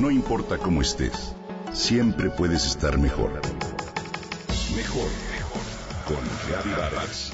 No importa cómo estés, siempre puedes estar mejor. Mejor, mejor. Con Reavivadas.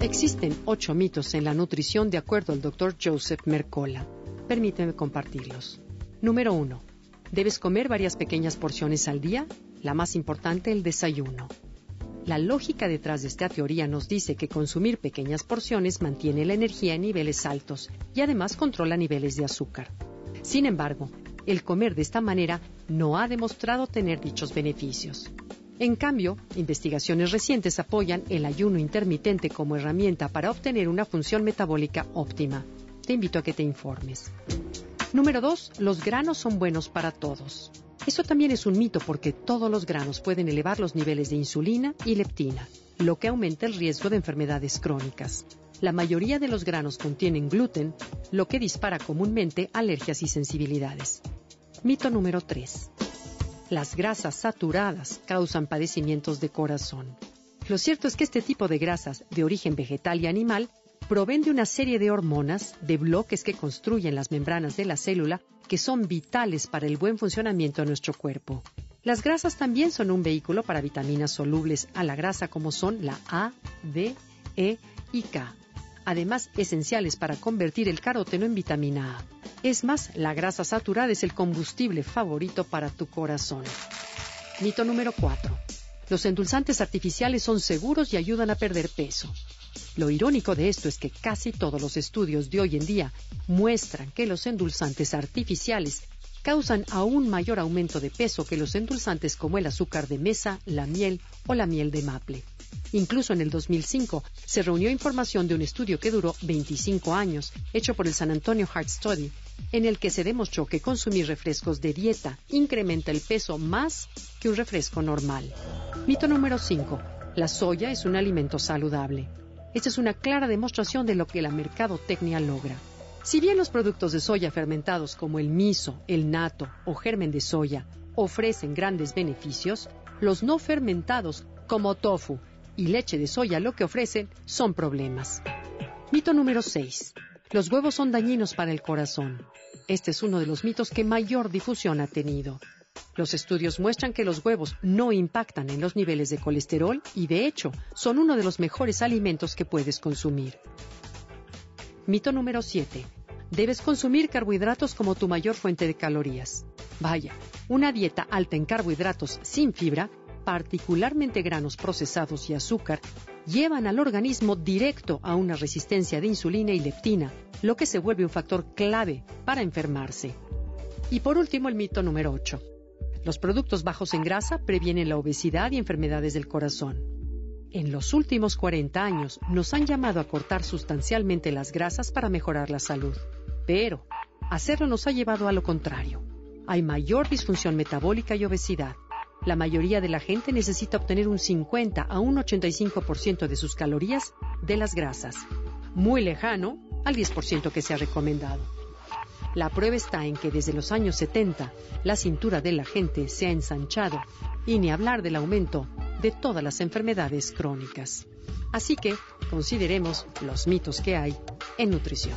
Existen ocho mitos en la nutrición de acuerdo al Dr. Joseph Mercola. Permíteme compartirlos. Número uno. Debes comer varias pequeñas porciones al día, la más importante el desayuno. La lógica detrás de esta teoría nos dice que consumir pequeñas porciones mantiene la energía en niveles altos y además controla niveles de azúcar. Sin embargo, el comer de esta manera no ha demostrado tener dichos beneficios. En cambio, investigaciones recientes apoyan el ayuno intermitente como herramienta para obtener una función metabólica óptima. Te invito a que te informes. Número 2. Los granos son buenos para todos. Eso también es un mito porque todos los granos pueden elevar los niveles de insulina y leptina, lo que aumenta el riesgo de enfermedades crónicas. La mayoría de los granos contienen gluten, lo que dispara comúnmente alergias y sensibilidades. Mito número 3. Las grasas saturadas causan padecimientos de corazón. Lo cierto es que este tipo de grasas de origen vegetal y animal proveen de una serie de hormonas, de bloques que construyen las membranas de la célula, que son vitales para el buen funcionamiento de nuestro cuerpo. Las grasas también son un vehículo para vitaminas solubles a la grasa como son la A, D, E y K. Además, esenciales para convertir el caróteno en vitamina A. Es más, la grasa saturada es el combustible favorito para tu corazón. Mito número 4. Los endulzantes artificiales son seguros y ayudan a perder peso. Lo irónico de esto es que casi todos los estudios de hoy en día muestran que los endulzantes artificiales causan aún mayor aumento de peso que los endulzantes como el azúcar de mesa, la miel o la miel de maple. Incluso en el 2005 se reunió información de un estudio que duró 25 años, hecho por el San Antonio Heart Study, en el que se demostró que consumir refrescos de dieta incrementa el peso más que un refresco normal. Mito número 5. La soya es un alimento saludable. Esta es una clara demostración de lo que la mercadotecnia logra. Si bien los productos de soya fermentados como el miso, el nato o germen de soya ofrecen grandes beneficios, los no fermentados como tofu y leche de soya lo que ofrecen son problemas. Mito número 6. Los huevos son dañinos para el corazón. Este es uno de los mitos que mayor difusión ha tenido. Los estudios muestran que los huevos no impactan en los niveles de colesterol y de hecho son uno de los mejores alimentos que puedes consumir. Mito número 7. Debes consumir carbohidratos como tu mayor fuente de calorías. Vaya, una dieta alta en carbohidratos sin fibra, particularmente granos procesados y azúcar, llevan al organismo directo a una resistencia de insulina y leptina, lo que se vuelve un factor clave para enfermarse. Y por último, el mito número 8. Los productos bajos en grasa previenen la obesidad y enfermedades del corazón. En los últimos 40 años nos han llamado a cortar sustancialmente las grasas para mejorar la salud. Pero hacerlo nos ha llevado a lo contrario. Hay mayor disfunción metabólica y obesidad. La mayoría de la gente necesita obtener un 50 a un 85% de sus calorías de las grasas, muy lejano al 10% que se ha recomendado. La prueba está en que desde los años 70 la cintura de la gente se ha ensanchado y ni hablar del aumento de todas las enfermedades crónicas. Así que consideremos los mitos que hay en nutrición.